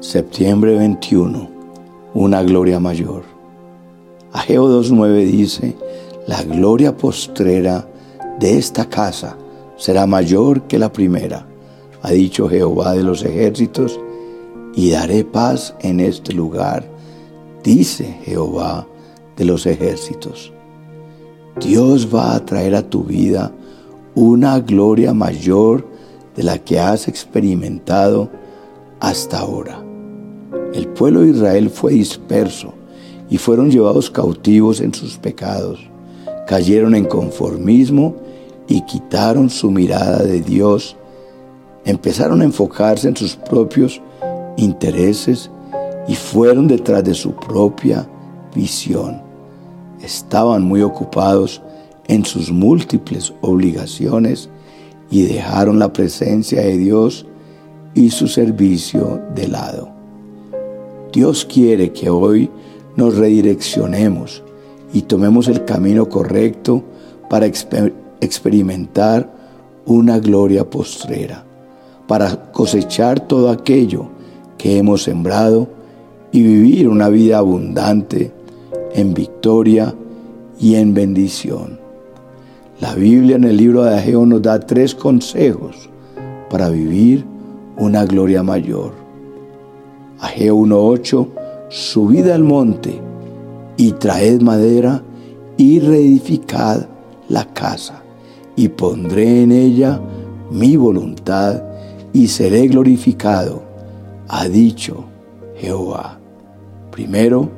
Septiembre 21. Una gloria mayor. Ageo 2.9 dice, la gloria postrera de esta casa será mayor que la primera, ha dicho Jehová de los ejércitos, y daré paz en este lugar, dice Jehová de los ejércitos. Dios va a traer a tu vida una gloria mayor de la que has experimentado hasta ahora. El pueblo de Israel fue disperso y fueron llevados cautivos en sus pecados. Cayeron en conformismo y quitaron su mirada de Dios. Empezaron a enfocarse en sus propios intereses y fueron detrás de su propia visión. Estaban muy ocupados en sus múltiples obligaciones y dejaron la presencia de Dios y su servicio de lado. Dios quiere que hoy nos redireccionemos y tomemos el camino correcto para experimentar una gloria postrera, para cosechar todo aquello que hemos sembrado y vivir una vida abundante en victoria y en bendición. La Biblia en el libro de Ageo nos da tres consejos para vivir una gloria mayor. Ageo 1.8, subid al monte y traed madera y reedificad la casa y pondré en ella mi voluntad y seré glorificado, ha dicho Jehová. Primero,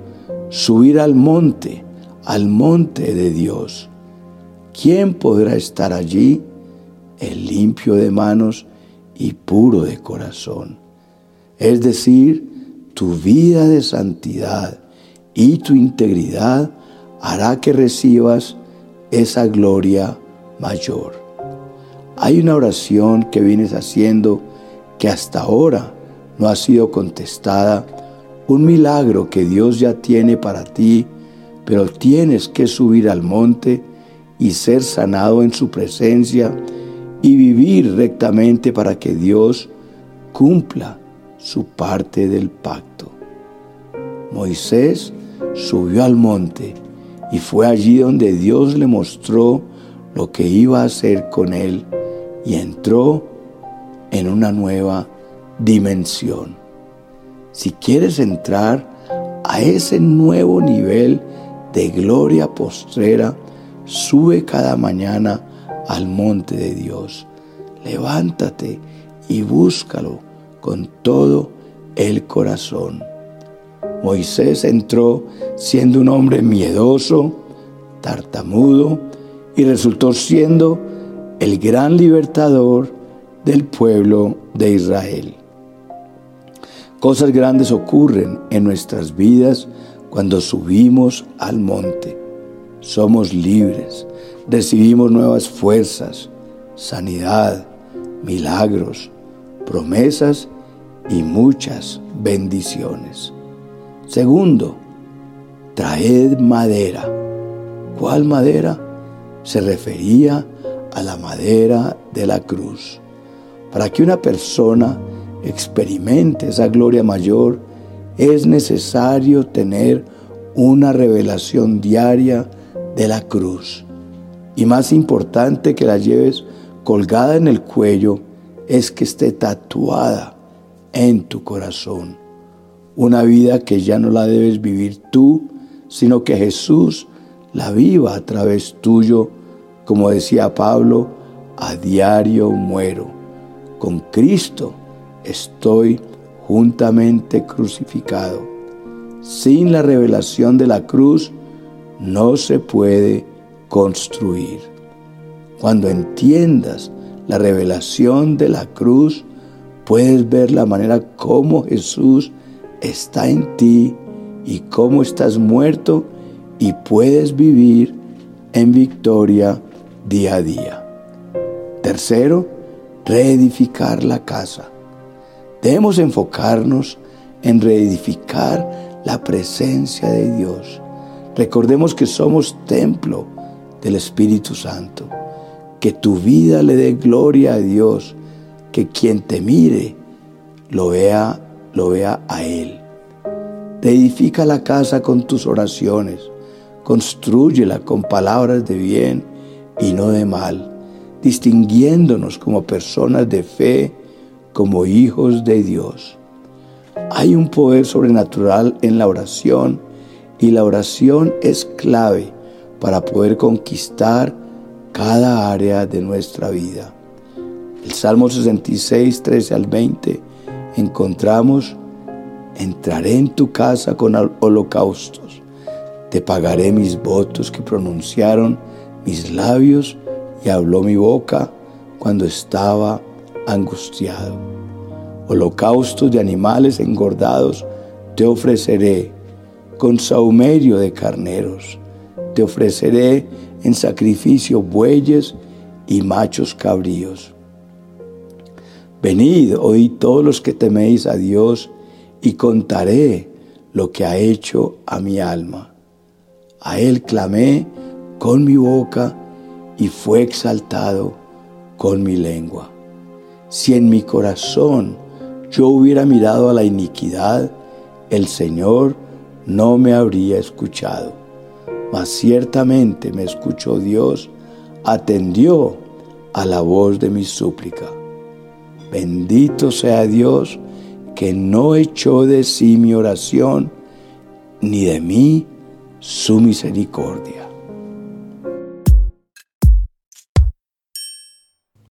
subir al monte, al monte de Dios ¿quién podrá estar allí? El limpio de manos y puro de corazón. Es decir, tu vida de santidad y tu integridad hará que recibas esa gloria mayor. Hay una oración que vienes haciendo que hasta ahora no ha sido contestada, un milagro que Dios ya tiene para ti, pero tienes que subir al monte y ser sanado en su presencia y vivir rectamente para que Dios cumpla su parte del pacto. Moisés subió al monte y fue allí donde Dios le mostró lo que iba a hacer con él y entró en una nueva dimensión. Si quieres entrar a ese nuevo nivel de gloria postrera, Sube cada mañana al monte de Dios. Levántate y búscalo con todo el corazón. Moisés entró siendo un hombre miedoso, tartamudo, y resultó siendo el gran libertador del pueblo de Israel. Cosas grandes ocurren en nuestras vidas cuando subimos al monte somos libres, recibimos nuevas fuerzas, sanidad, milagros, promesas y muchas bendiciones. Segundo, traed madera. ¿Cuál madera? Se refería a la madera de la cruz. Para que una persona experimente esa gloria mayor, es necesario tener una revelación diaria de la cruz. Y más importante que la lleves colgada en el cuello es que esté tatuada en tu corazón. Una vida que ya no la debes vivir tú, sino que Jesús la viva a través tuyo, como decía Pablo, a diario muero. Con Cristo estoy juntamente crucificado. Sin la revelación de la cruz, no se puede construir. Cuando entiendas la revelación de la cruz, puedes ver la manera como Jesús está en ti y cómo estás muerto y puedes vivir en victoria día a día. Tercero, reedificar la casa. Debemos enfocarnos en reedificar la presencia de Dios Recordemos que somos templo del Espíritu Santo. Que tu vida le dé gloria a Dios. Que quien te mire lo vea lo vea a Él. Te edifica la casa con tus oraciones, construyela con palabras de bien y no de mal, distinguiéndonos como personas de fe, como hijos de Dios. Hay un poder sobrenatural en la oración y la oración es clave para poder conquistar cada área de nuestra vida. El Salmo 66, 13 al 20 encontramos, entraré en tu casa con holocaustos, te pagaré mis votos que pronunciaron mis labios y habló mi boca cuando estaba angustiado. Holocaustos de animales engordados te ofreceré con saumerio de carneros. Te ofreceré en sacrificio bueyes y machos cabríos. Venid, oíd todos los que teméis a Dios, y contaré lo que ha hecho a mi alma. A Él clamé con mi boca y fue exaltado con mi lengua. Si en mi corazón yo hubiera mirado a la iniquidad, el Señor no me habría escuchado. Mas ciertamente me escuchó Dios, atendió a la voz de mi súplica. Bendito sea Dios que no echó de sí mi oración, ni de mí su misericordia.